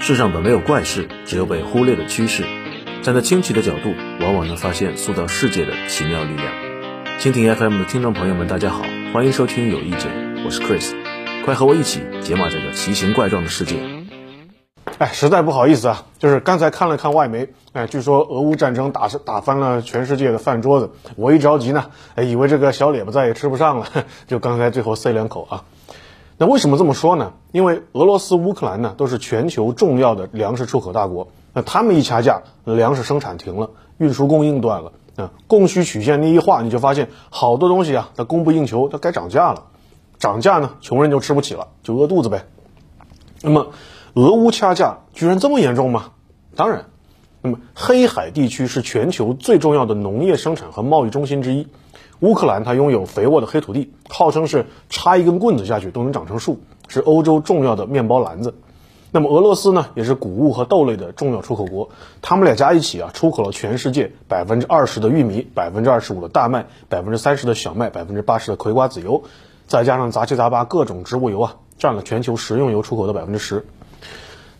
世上本没有怪事，只有被忽略的趋势。站在清奇的角度，往往能发现塑造世界的奇妙力量。蜻蜓 FM 的听众朋友们，大家好，欢迎收听有意见，我是 Chris，快和我一起解码这个奇形怪状的世界。哎，实在不好意思啊，就是刚才看了看外媒，哎，据说俄乌战争打打翻了全世界的饭桌子，我一着急呢，哎，以为这个小脸巴再也吃不上了，就刚才最后塞两口啊。那为什么这么说呢？因为俄罗斯、乌克兰呢都是全球重要的粮食出口大国，那他们一掐架，粮食生产停了，运输供应断了，啊，供需曲线那一画，你就发现好多东西啊，它供不应求，它该涨价了，涨价呢，穷人就吃不起了，就饿肚子呗。那么，俄乌掐架居然这么严重吗？当然，那么黑海地区是全球最重要的农业生产和贸易中心之一。乌克兰它拥有肥沃的黑土地，号称是插一根棍子下去都能长成树，是欧洲重要的面包篮子。那么俄罗斯呢，也是谷物和豆类的重要出口国。他们俩加一起啊，出口了全世界百分之二十的玉米，百分之二十五的大麦，百分之三十的小麦，百分之八十的葵瓜子油，再加上杂七杂八各种植物油啊，占了全球食用油出口的百分之十。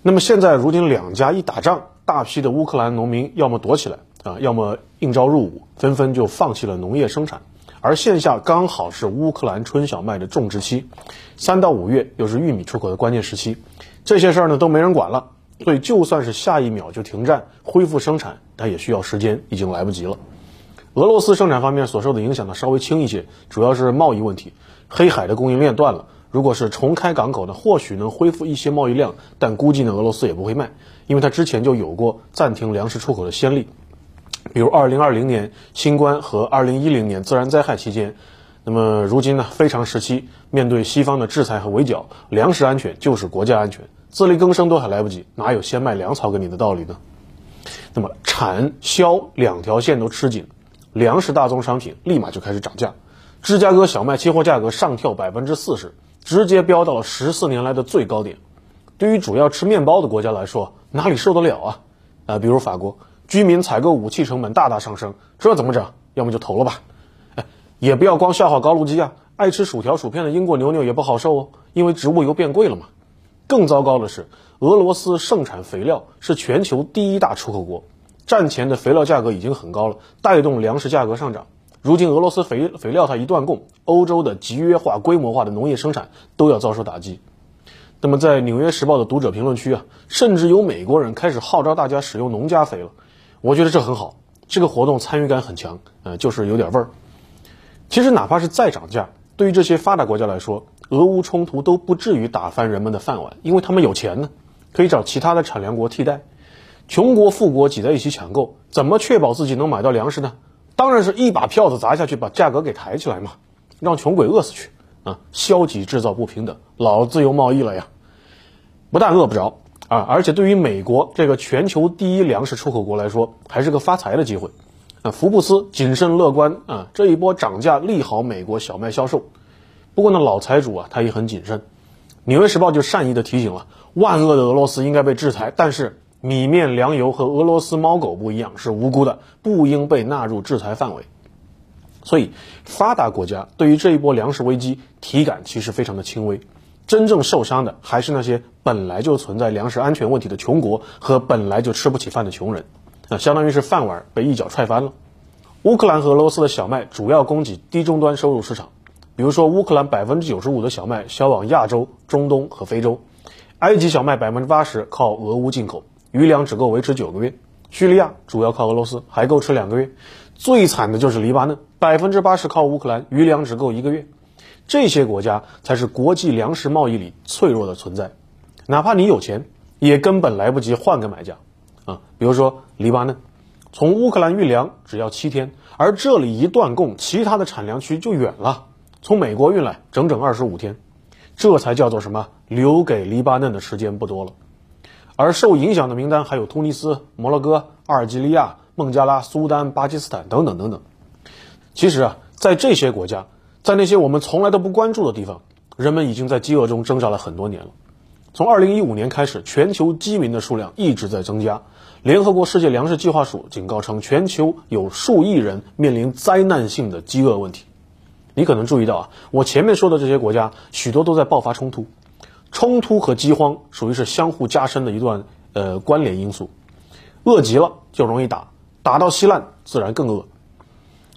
那么现在如今两家一打仗，大批的乌克兰农民要么躲起来啊，要么应招入伍，纷纷就放弃了农业生产。而线下刚好是乌克兰春小麦的种植期，三到五月又是玉米出口的关键时期，这些事儿呢都没人管了，所以就算是下一秒就停战恢复生产，它也需要时间，已经来不及了。俄罗斯生产方面所受的影响呢稍微轻一些，主要是贸易问题，黑海的供应链断了，如果是重开港口呢，或许能恢复一些贸易量，但估计呢俄罗斯也不会卖，因为它之前就有过暂停粮食出口的先例。比如二零二零年新冠和二零一零年自然灾害期间，那么如今呢非常时期，面对西方的制裁和围剿，粮食安全就是国家安全，自力更生都还来不及，哪有先卖粮草给你的道理呢？那么产销两条线都吃紧，粮食大宗商品立马就开始涨价，芝加哥小麦期货价格上跳百分之四十，直接飙到了十四年来的最高点。对于主要吃面包的国家来说，哪里受得了啊？啊，比如法国。居民采购武器成本大大上升，这怎么整？要么就投了吧。哎，也不要光笑话高卢基啊，爱吃薯条薯片的英国牛牛也不好受哦，因为植物油变贵了嘛。更糟糕的是，俄罗斯盛产肥料，是全球第一大出口国，战前的肥料价格已经很高了，带动粮食价格上涨。如今俄罗斯肥肥料它一断供，欧洲的集约化、规模化的农业生产都要遭受打击。那么在《纽约时报》的读者评论区啊，甚至有美国人开始号召大家使用农家肥了。我觉得这很好，这个活动参与感很强，呃，就是有点味儿。其实哪怕是再涨价，对于这些发达国家来说，俄乌冲突都不至于打翻人们的饭碗，因为他们有钱呢，可以找其他的产粮国替代。穷国富国挤在一起抢购，怎么确保自己能买到粮食呢？当然是一把票子砸下去，把价格给抬起来嘛，让穷鬼饿死去啊！消极制造不平等，老自由贸易了呀，不但饿不着。啊，而且对于美国这个全球第一粮食出口国来说，还是个发财的机会。啊，福布斯谨慎乐观啊，这一波涨价利好美国小麦销售。不过呢，老财主啊，他也很谨慎。纽约时报就善意的提醒了：万恶的俄罗斯应该被制裁，但是米面粮油和俄罗斯猫狗不一样，是无辜的，不应被纳入制裁范围。所以，发达国家对于这一波粮食危机体感其实非常的轻微。真正受伤的还是那些本来就存在粮食安全问题的穷国和本来就吃不起饭的穷人，那相当于是饭碗被一脚踹翻了。乌克兰和俄罗斯的小麦主要供给低终端收入市场，比如说乌克兰百分之九十五的小麦销往亚洲、中东和非洲，埃及小麦百分之八十靠俄乌进口，余粮只够维持九个月。叙利亚主要靠俄罗斯，还够吃两个月。最惨的就是黎巴嫩，百分之八十靠乌克兰，余粮只够一个月。这些国家才是国际粮食贸易里脆弱的存在，哪怕你有钱，也根本来不及换个买家，啊，比如说黎巴嫩，从乌克兰运粮只要七天，而这里一断供，其他的产粮区就远了，从美国运来整整二十五天，这才叫做什么？留给黎巴嫩的时间不多了。而受影响的名单还有突尼斯、摩洛哥、阿尔及利亚、孟加拉、苏丹、巴基斯坦等等等等。其实啊，在这些国家。在那些我们从来都不关注的地方，人们已经在饥饿中挣扎了很多年了。从2015年开始，全球饥民的数量一直在增加。联合国世界粮食计划署警告称，全球有数亿人面临灾难性的饥饿问题。你可能注意到啊，我前面说的这些国家，许多都在爆发冲突。冲突和饥荒属于是相互加深的一段呃关联因素。饿极了就容易打，打到稀烂自然更饿。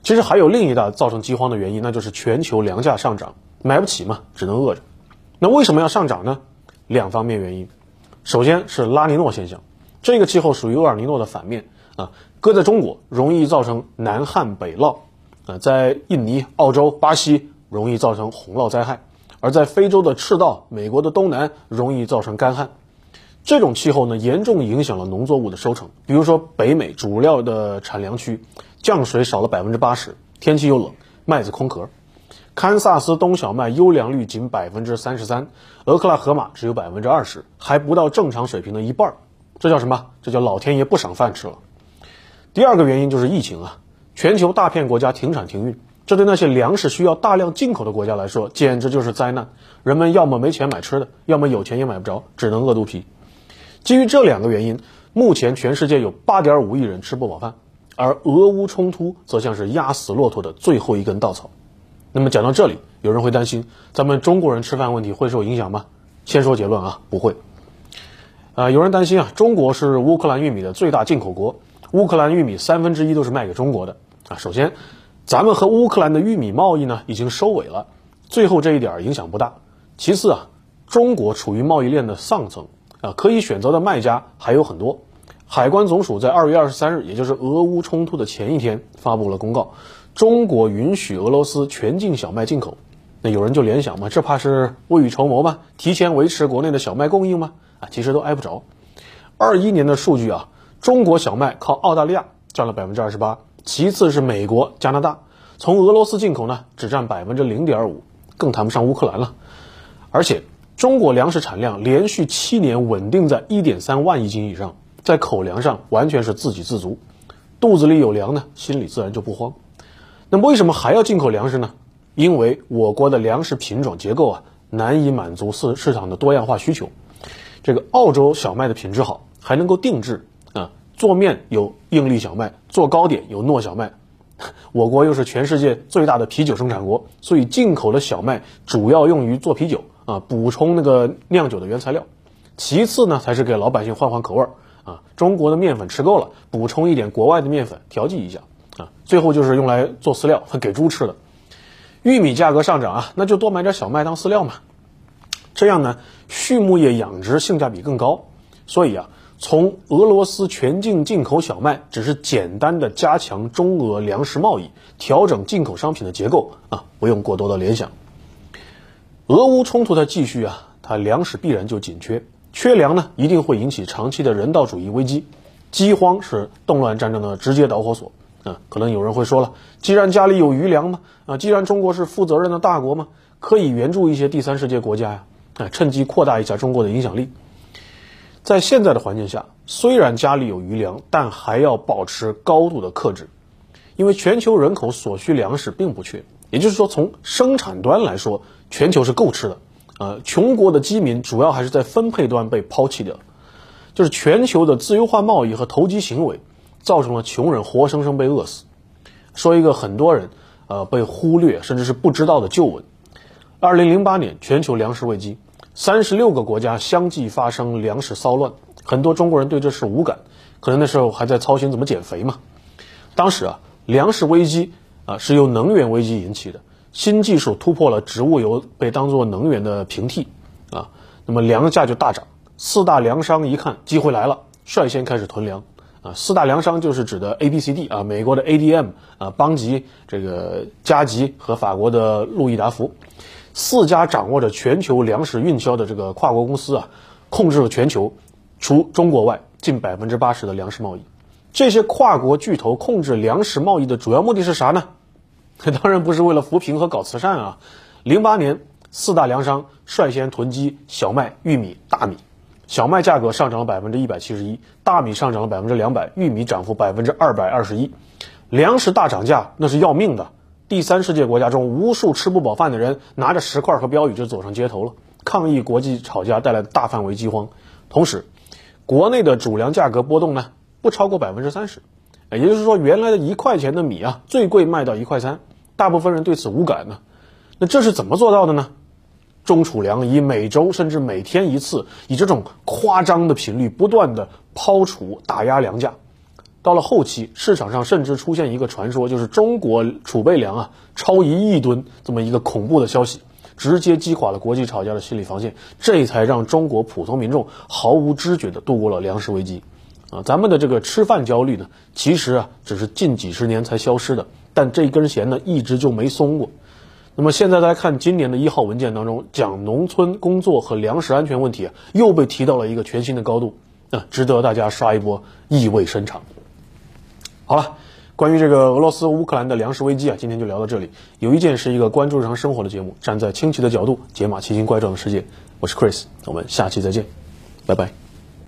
其实还有另一大造成饥荒的原因，那就是全球粮价上涨，买不起嘛，只能饿着。那为什么要上涨呢？两方面原因。首先是拉尼诺现象，这个气候属于厄尔尼诺的反面啊，搁在中国容易造成南旱北涝啊，在印尼、澳洲、巴西容易造成洪涝灾害，而在非洲的赤道、美国的东南容易造成干旱。这种气候呢，严重影响了农作物的收成。比如说，北美主料的产粮区降水少了百分之八十，天气又冷，麦子空壳。堪萨斯冬小麦优良率仅百分之三十三，俄克拉荷马只有百分之二十，还不到正常水平的一半儿。这叫什么？这叫老天爷不赏饭吃了。第二个原因就是疫情啊，全球大片国家停产停运，这对那些粮食需要大量进口的国家来说，简直就是灾难。人们要么没钱买吃的，要么有钱也买不着，只能饿肚皮。基于这两个原因，目前全世界有8.5亿人吃不饱饭，而俄乌冲突则像是压死骆驼的最后一根稻草。那么讲到这里，有人会担心咱们中国人吃饭问题会受影响吗？先说结论啊，不会。啊，有人担心啊，中国是乌克兰玉米的最大进口国，乌克兰玉米三分之一都是卖给中国的啊。首先，咱们和乌克兰的玉米贸易呢已经收尾了，最后这一点影响不大。其次啊，中国处于贸易链的上层。啊，可以选择的卖家还有很多。海关总署在二月二十三日，也就是俄乌冲突的前一天，发布了公告，中国允许俄罗斯全境小麦进口。那有人就联想嘛，这怕是未雨绸缪吗？提前维持国内的小麦供应吗？啊，其实都挨不着。二一年的数据啊，中国小麦靠澳大利亚占了百分之二十八，其次是美国、加拿大，从俄罗斯进口呢只占百分之零点五，更谈不上乌克兰了。而且。中国粮食产量连续七年稳定在一点三万亿斤以上，在口粮上完全是自给自足，肚子里有粮呢，心里自然就不慌。那么为什么还要进口粮食呢？因为我国的粮食品种结构啊，难以满足市市场的多样化需求。这个澳洲小麦的品质好，还能够定制啊，做面有硬粒小麦，做糕点有糯小麦。我国又是全世界最大的啤酒生产国，所以进口的小麦主要用于做啤酒。啊，补充那个酿酒的原材料，其次呢，才是给老百姓换换口味儿啊。中国的面粉吃够了，补充一点国外的面粉调剂一下啊。最后就是用来做饲料和给猪吃的。玉米价格上涨啊，那就多买点小麦当饲料嘛。这样呢，畜牧业养殖性价比更高。所以啊，从俄罗斯全境进口小麦，只是简单的加强中俄粮食贸易，调整进口商品的结构啊，不用过多的联想。俄乌冲突的继续啊，它粮食必然就紧缺，缺粮呢一定会引起长期的人道主义危机，饥荒是动乱战争的直接导火索啊。可能有人会说了，既然家里有余粮嘛，啊，既然中国是负责任的大国嘛，可以援助一些第三世界国家呀，啊，趁机扩大一下中国的影响力。在现在的环境下，虽然家里有余粮，但还要保持高度的克制，因为全球人口所需粮食并不缺。也就是说，从生产端来说，全球是够吃的，呃，穷国的饥民主要还是在分配端被抛弃掉，就是全球的自由化贸易和投机行为，造成了穷人活生生被饿死。说一个很多人呃被忽略甚至是不知道的旧闻：，二零零八年全球粮食危机，三十六个国家相继发生粮食骚乱，很多中国人对这事无感，可能那时候还在操心怎么减肥嘛。当时啊，粮食危机。啊，是由能源危机引起的。新技术突破了植物油被当作能源的平替，啊，那么粮价就大涨。四大粮商一看机会来了，率先开始囤粮。啊，四大粮商就是指的 A、B、C、D 啊，美国的 ADM 啊，邦吉、这个加吉和法国的路易达福，四家掌握着全球粮食运销的这个跨国公司啊，控制了全球除中国外近百分之八十的粮食贸易。这些跨国巨头控制粮食贸易的主要目的是啥呢？这 当然不是为了扶贫和搞慈善啊！零八年，四大粮商率先囤积小麦、玉米、大米，小麦价格上涨了百分之一百七十一，大米上涨了百分之两百，玉米涨幅百分之二百二十一，粮食大涨价那是要命的。第三世界国家中，无数吃不饱饭的人拿着石块和标语就走上街头了，抗议国际吵架带来的大范围饥荒。同时，国内的主粮价格波动呢？不超过百分之三十，也就是说，原来的一块钱的米啊，最贵卖到一块三，大部分人对此无感呢。那这是怎么做到的呢？中储粮以每周甚至每天一次，以这种夸张的频率不断的抛储打压粮价。到了后期，市场上甚至出现一个传说，就是中国储备粮啊超一亿吨这么一个恐怖的消息，直接击垮了国际炒家的心理防线，这才让中国普通民众毫无知觉的度过了粮食危机。啊，咱们的这个吃饭焦虑呢，其实啊只是近几十年才消失的，但这根弦呢一直就没松过。那么现在来看今年的一号文件当中，讲农村工作和粮食安全问题啊，又被提到了一个全新的高度，啊，值得大家刷一波意味深长。好了，关于这个俄罗斯乌克兰的粮食危机啊，今天就聊到这里。有一件是一个关注日常生活的节目，站在清奇的角度解码奇形怪状的世界。我是 Chris，我们下期再见，拜拜。